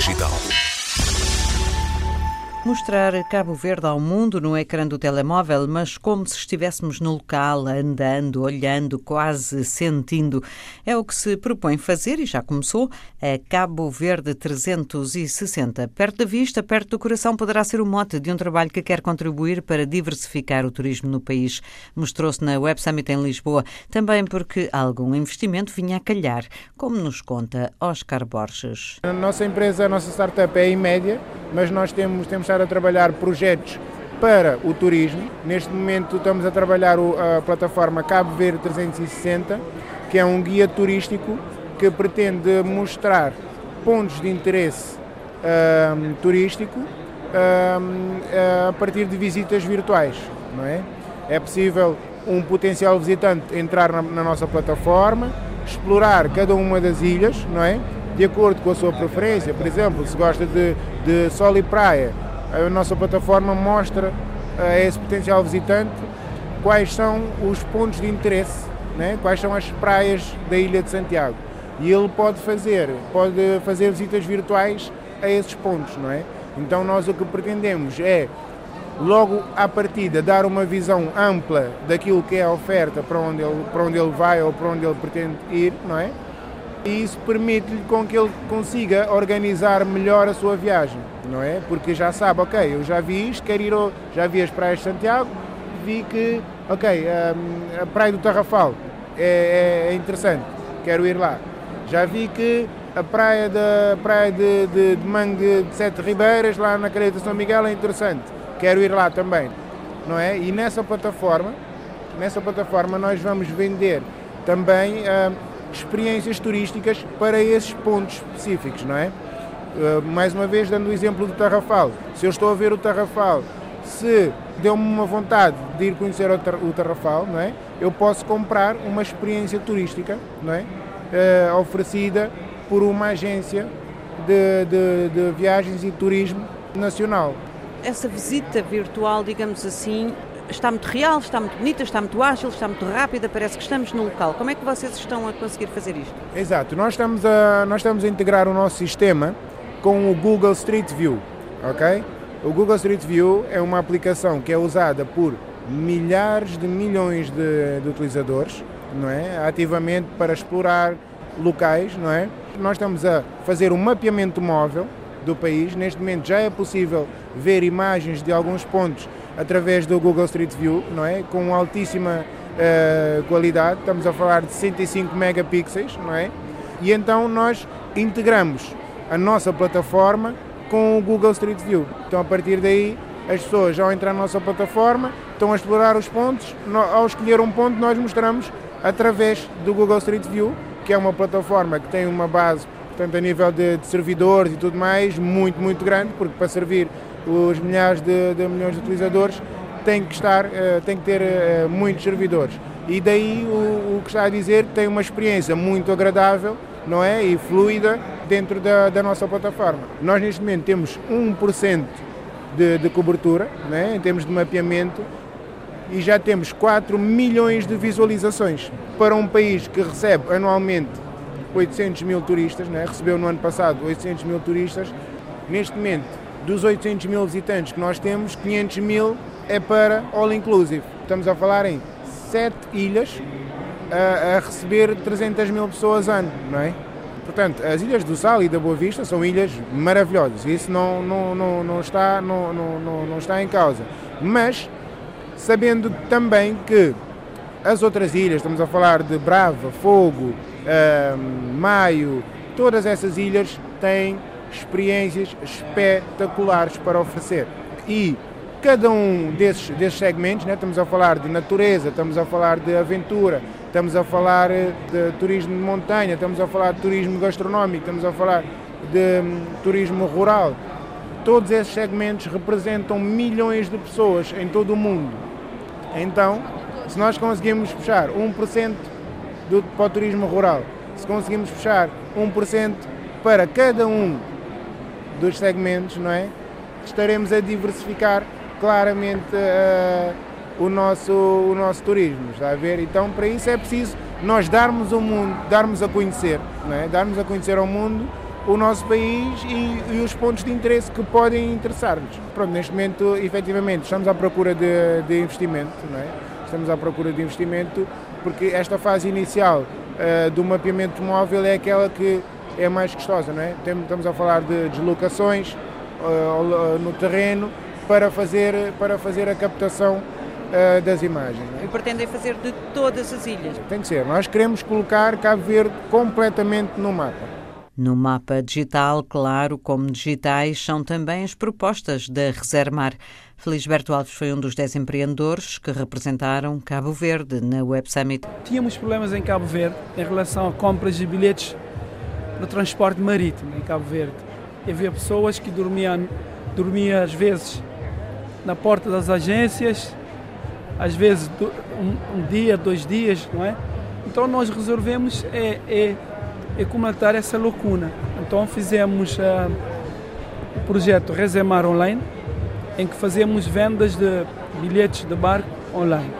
Digital. Mostrar Cabo Verde ao mundo no ecrã do telemóvel, mas como se estivéssemos no local, andando, olhando, quase sentindo. É o que se propõe fazer e já começou a Cabo Verde 360. Perto da vista, perto do coração, poderá ser o mote de um trabalho que quer contribuir para diversificar o turismo no país. Mostrou-se na Web Summit em Lisboa, também porque algum investimento vinha a calhar, como nos conta Oscar Borges. A nossa empresa, a nossa startup é em média, mas nós temos, temos a trabalhar projetos para o turismo. Neste momento estamos a trabalhar a plataforma Cabo Verde 360, que é um guia turístico que pretende mostrar pontos de interesse um, turístico um, a partir de visitas virtuais. Não é? é possível um potencial visitante entrar na, na nossa plataforma, explorar cada uma das ilhas, não é? de acordo com a sua preferência. Por exemplo, se gosta de, de sol e praia, a nossa plataforma mostra a esse potencial visitante quais são os pontos de interesse, né? quais são as praias da Ilha de Santiago. E ele pode fazer, pode fazer visitas virtuais a esses pontos, não é? Então nós o que pretendemos é logo à partida dar uma visão ampla daquilo que é a oferta para onde ele, para onde ele vai ou para onde ele pretende ir, não é? e isso permite-lhe com que ele consiga organizar melhor a sua viagem, não é? Porque já sabe, ok, eu já vi isto, quero ir, ao, já vi as praias de Santiago, vi que, ok, a, hum, a praia do Tarrafal é, é, é, interessante, quero ir lá. Já vi que a praia, da, praia de, de, de Mangue de Sete Ribeiras, lá na Caleta de São Miguel, é interessante, quero ir lá também, não é? E nessa plataforma, nessa plataforma nós vamos vender também... Uh, experiências turísticas para esses pontos específicos, não é? Uh, mais uma vez, dando o exemplo do Tarrafal. Se eu estou a ver o Tarrafal, se deu-me uma vontade de ir conhecer o Tarrafal, não é? Eu posso comprar uma experiência turística, não é? Uh, oferecida por uma agência de, de, de viagens e turismo nacional. Essa visita virtual, digamos assim, está muito real, está muito bonita, está muito ágil, está muito rápida, parece que estamos no local. Como é que vocês estão a conseguir fazer isto? Exato, nós estamos a, nós estamos a integrar o nosso sistema com o Google Street View, ok? O Google Street View é uma aplicação que é usada por milhares de milhões de, de utilizadores, não é? Ativamente para explorar locais, não é? Nós estamos a fazer um mapeamento móvel do país. Neste momento já é possível ver imagens de alguns pontos através do Google Street View, não é? Com altíssima uh, qualidade, estamos a falar de 65 megapixels, não é? E então nós integramos a nossa plataforma com o Google Street View. Então a partir daí as pessoas ao entrar na nossa plataforma estão a explorar os pontos, ao escolher um ponto nós mostramos através do Google Street View, que é uma plataforma que tem uma base, portanto a nível de, de servidores e tudo mais, muito, muito grande, porque para servir os milhares de, de milhões de utilizadores, tem que, estar, uh, tem que ter uh, muitos servidores. E daí o, o, que está a dizer tem uma experiência muito agradável não é? e fluida dentro da, da nossa plataforma. Nós neste momento temos 1% de, de cobertura não é? em termos de mapeamento e já temos 4 milhões de visualizações para um país que recebe anualmente 800 mil turistas, é? recebeu no ano passado 800 mil turistas, neste momento dos 800 mil visitantes que nós temos, 500 mil é para all inclusive. Estamos a falar em sete ilhas a, a, receber 300 mil pessoas ano, não é? Portanto, as ilhas do Sal e da Boa Vista são ilhas maravilhosas, isso não, não, não, não, está, não, não, não está em causa. Mas, sabendo também que as outras ilhas, estamos a falar de Brava, Fogo, Maio, todas essas ilhas têm experiências espetaculares para oferecer. E cada um desses, desses segmentos, né, estamos a falar de natureza, estamos a falar de aventura, estamos a falar eh, de turismo de montanha, estamos a falar de turismo gastronómico, estamos a falar de um, turismo rural. Todos esses segmentos representam milhões de pessoas em todo o mundo. Então, se nós conseguimos puxar 1% do, para o turismo rural, se conseguimos puxar 1% para cada um dos segmentos, não é? Estaremos a diversificar claramente uh, o, nosso, o nosso turismo, está a ver? Então, para isso é preciso nós darmos ao mundo, darmos a conhecer, não é? Darmos a conhecer ao mundo o nosso país e, e os pontos de interesse que podem interessar-nos. Pronto, neste momento, efetivamente, estamos à procura de, de investimento, não é? Estamos à procura de investimento porque esta fase inicial uh, do mapeamento móvel é aquela que é mais custosa, não é? Estamos a falar de deslocações uh, no terreno para fazer, para fazer a captação uh, das imagens. É? E pretendem fazer de todas as ilhas? Tem que ser. Nós queremos colocar Cabo Verde completamente no mapa. No mapa digital, claro, como digitais, são também as propostas da Resermar. Felisberto Alves foi um dos dez empreendedores que representaram Cabo Verde na Web Summit. Tínhamos problemas em Cabo Verde em relação a compras de bilhetes no transporte marítimo em Cabo Verde. Havia pessoas que dormiam, dormiam às vezes na porta das agências, às vezes um, um dia, dois dias, não é? Então nós resolvemos é, é e comentar essa lacuna. Então fizemos uh, o projeto Resemar Online, em que fazemos vendas de bilhetes de barco online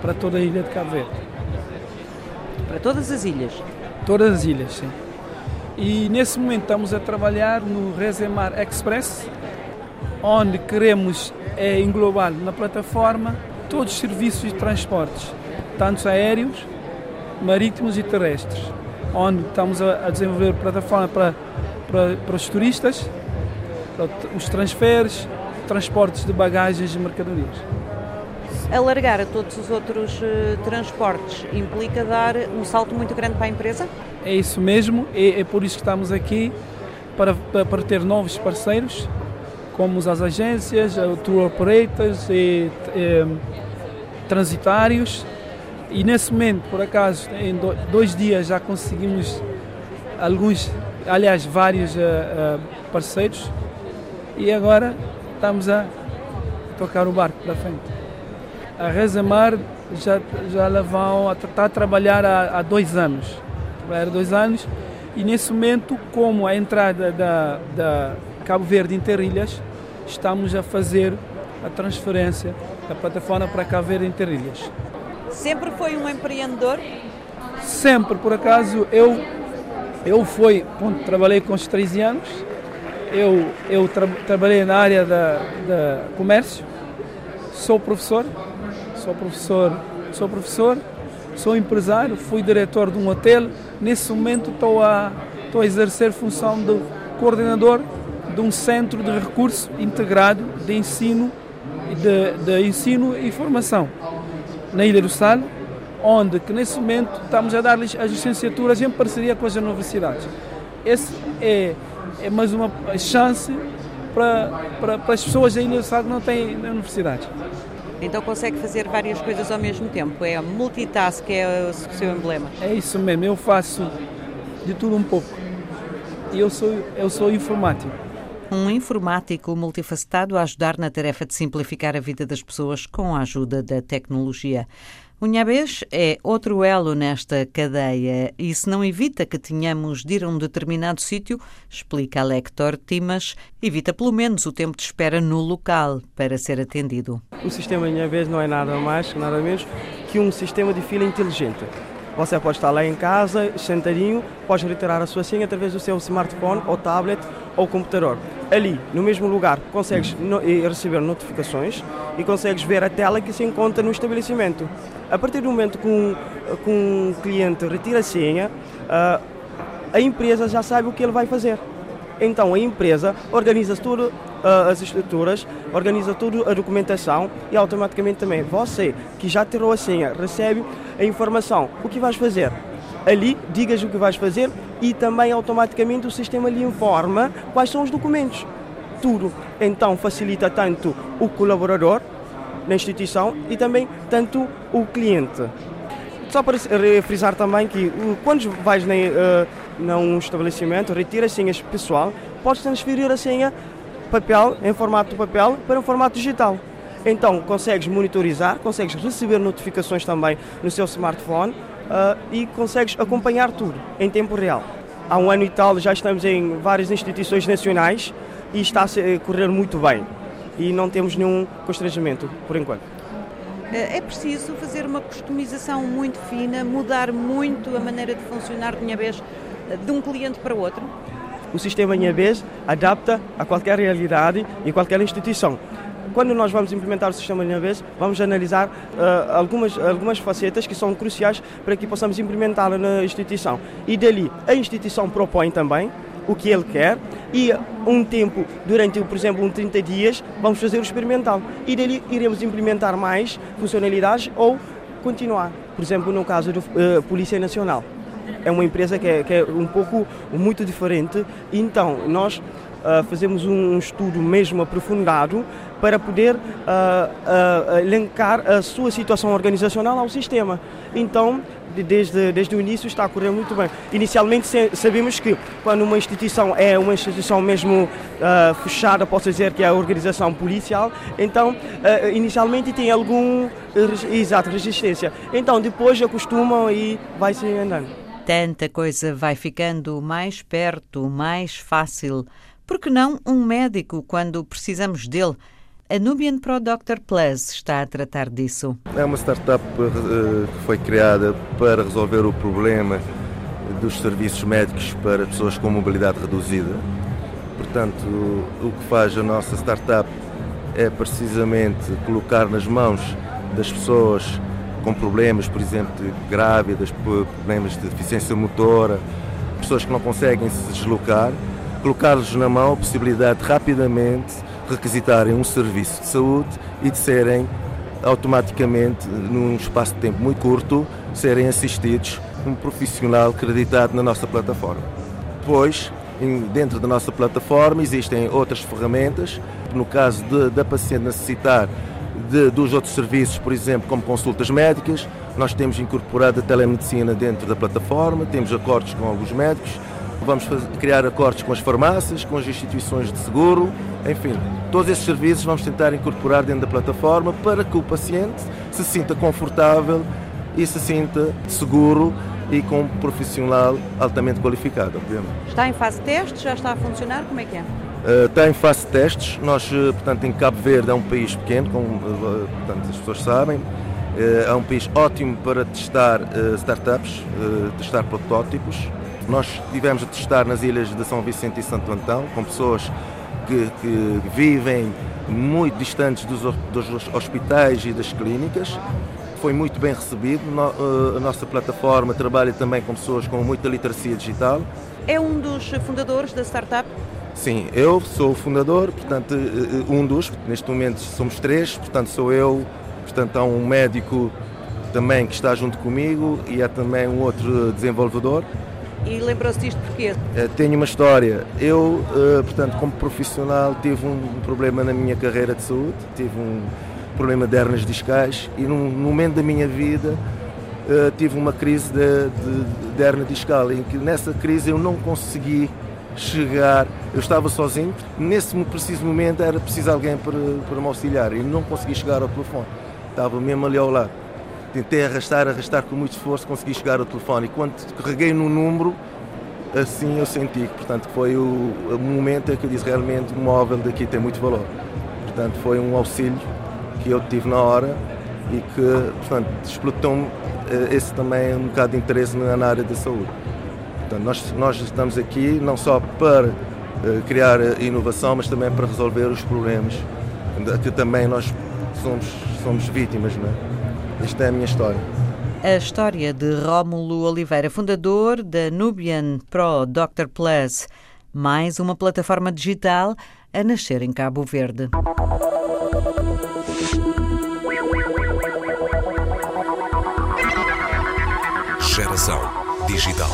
para toda a ilha de Cabo Verde. Para todas as ilhas? Todas as ilhas, sim. E nesse momento estamos a trabalhar no Resemar Express, onde queremos é, englobar na plataforma todos os serviços de transportes, tanto aéreos, marítimos e terrestres onde estamos a, a desenvolver plataforma para, para, para os turistas, para os transferes, transportes de bagagens e mercadorias. Alargar a todos os outros uh, transportes implica dar um salto muito grande para a empresa? É isso mesmo, é, é por isso que estamos aqui, para, para, para ter novos parceiros, como as agências, tour operators e, e transitários, e nesse momento, por acaso, em dois dias já conseguimos alguns, aliás, vários uh, uh, parceiros e agora estamos a tocar o barco para frente. A Rezamar já, já vão, está a trabalhar há, há dois anos. Trabalhar dois anos e nesse momento, como a entrada da, da Cabo Verde em Terrilhas, estamos a fazer a transferência da plataforma para Cabo Verde em Terrilhas. Sempre foi um empreendedor? Sempre, por acaso, eu, eu fui, trabalhei com os 13 anos, eu, eu tra trabalhei na área da, da comércio, sou professor, sou professor, sou professor, sou empresário, fui diretor de um hotel, nesse momento estou a, estou a exercer função de coordenador de um centro de recurso integrado de ensino, de, de ensino e formação na Ilha do Sal, onde que nesse momento estamos a dar-lhes as licenciaturas em parceria com as universidades. Esse é, é mais uma chance para, para, para as pessoas da Ilha do Sal que não têm universidade. Então consegue fazer várias coisas ao mesmo tempo, é multitask, é o seu emblema. É isso mesmo, eu faço de tudo um pouco. Eu sou, eu sou informático um informático multifacetado a ajudar na tarefa de simplificar a vida das pessoas com a ajuda da tecnologia. O Nhambês é outro elo nesta cadeia e se não evita que tenhamos de ir a um determinado sítio, explica a Lector Timas, evita pelo menos o tempo de espera no local para ser atendido. O sistema Nhambês não é nada mais, nada menos que um sistema de fila inteligente. Você pode estar lá em casa, sentadinho, pode retirar a sua senha através do seu smartphone ou tablet ou computador. Ali, no mesmo lugar, consegues no, receber notificações e consegues ver a tela que se encontra no estabelecimento. A partir do momento que um, que um cliente retira a senha, uh, a empresa já sabe o que ele vai fazer. Então a empresa organiza tudo, uh, as estruturas, organiza tudo a documentação e automaticamente também você que já tirou a senha recebe a informação. O que vais fazer? Ali digas o que vais fazer e também automaticamente o sistema lhe informa quais são os documentos. Tudo. Então facilita tanto o colaborador na instituição e também tanto o cliente. Só para frisar também que quando vais na, uh, num estabelecimento, retira senhas pessoal, podes transferir a senha papel, em formato papel, para um formato digital. Então consegues monitorizar, consegues receber notificações também no seu smartphone uh, e consegues acompanhar tudo em tempo real. Há um ano e tal já estamos em várias instituições nacionais e está a correr muito bem e não temos nenhum constrangimento por enquanto. É preciso fazer uma customização muito fina, mudar muito a maneira de funcionar de minha vez de um cliente para outro? o sistema IABES adapta a qualquer realidade e qualquer instituição quando nós vamos implementar o sistema vez, vamos analisar uh, algumas, algumas facetas que são cruciais para que possamos implementá-lo na instituição. E dali, a instituição propõe também o que ele quer e um tempo, durante, por exemplo, um 30 dias, vamos fazer o experimental. E dali iremos implementar mais funcionalidades ou continuar. Por exemplo, no caso da uh, Polícia Nacional. É uma empresa que é, que é um pouco muito diferente, então nós uh, fazemos um estudo mesmo aprofundado para poder uh, uh, elencar a sua situação organizacional ao sistema. Então, desde, desde o início está a correr muito bem. Inicialmente sabemos que quando uma instituição é uma instituição mesmo fechada, posso dizer que é a organização policial, então inicialmente tem algum exato resistência. Então depois acostumam e vai se andando. Tanta coisa vai ficando mais perto, mais fácil. Por que não um médico quando precisamos dele? A Nubian Pro Doctor Plus está a tratar disso. É uma startup uh, que foi criada para resolver o problema dos serviços médicos para pessoas com mobilidade reduzida. Portanto, o que faz a nossa startup é precisamente colocar nas mãos das pessoas com problemas, por exemplo, de grávidas, problemas de deficiência motora, pessoas que não conseguem se deslocar, colocar-lhes na mão a possibilidade de rapidamente requisitarem um serviço de saúde e de serem automaticamente, num espaço de tempo muito curto, serem assistidos por um profissional acreditado na nossa plataforma. Depois, dentro da nossa plataforma, existem outras ferramentas. No caso de, da paciente necessitar de, dos outros serviços, por exemplo, como consultas médicas, nós temos incorporado a telemedicina dentro da plataforma, temos acordos com alguns médicos, vamos fazer, criar acordos com as farmácias, com as instituições de seguro, enfim, todos esses serviços vamos tentar incorporar dentro da plataforma para que o paciente se sinta confortável e se sinta seguro e com um profissional altamente qualificado, obviamente. Está em fase de testes? Já está a funcionar? Como é que é? Uh, está em fase de testes. Nós, eh, portanto, em Cabo Verde é um país pequeno, como uh, portanto, as pessoas sabem. É um país ótimo para testar startups, testar protótipos. Nós tivemos a testar nas ilhas de São Vicente e Santo Antão, com pessoas que, que vivem muito distantes dos, dos, hospitais e das clínicas. Foi muito bem recebido. Eh, a nossa plataforma trabalha também com pessoas com muita literacia digital. É um dos fundadores da startup? Sim, eu sou o fundador, portanto, eh, eh, um dos, neste momento somos três, portanto sou eu, portanto há um médico também que está junto comigo e há também um outro desenvolvedor. E lembrou-se disto porquê? Eh, tenho uma história. Eu, portanto, como profissional, tive um problema na minha carreira de saúde, tive um problema de hernias discais e num momento da minha vida tive uma crise de, de, de hernia discal, em que nessa crise eu não consegui chegar, eu estava sozinho, nesse preciso momento era preciso alguém para, para me auxiliar. E não consegui chegar ao telefone, estava mesmo ali ao lado. Tentei arrastar, arrastar com muito esforço, consegui chegar ao telefone. E quando carreguei no número, assim eu senti que portanto, foi o, o momento em que eu disse realmente o móvel daqui tem muito valor. Portanto, foi um auxílio que eu tive na hora e que, portanto, explotou-me eh, esse também um bocado de interesse na área da saúde. Portanto, nós, nós estamos aqui não só para uh, criar inovação, mas também para resolver os problemas que também nós somos, somos vítimas, não é? Esta é a minha história. A história de Rómulo Oliveira, fundador da Nubian Pro Doctor Plus, mais uma plataforma digital a nascer em Cabo Verde. Geração Digital.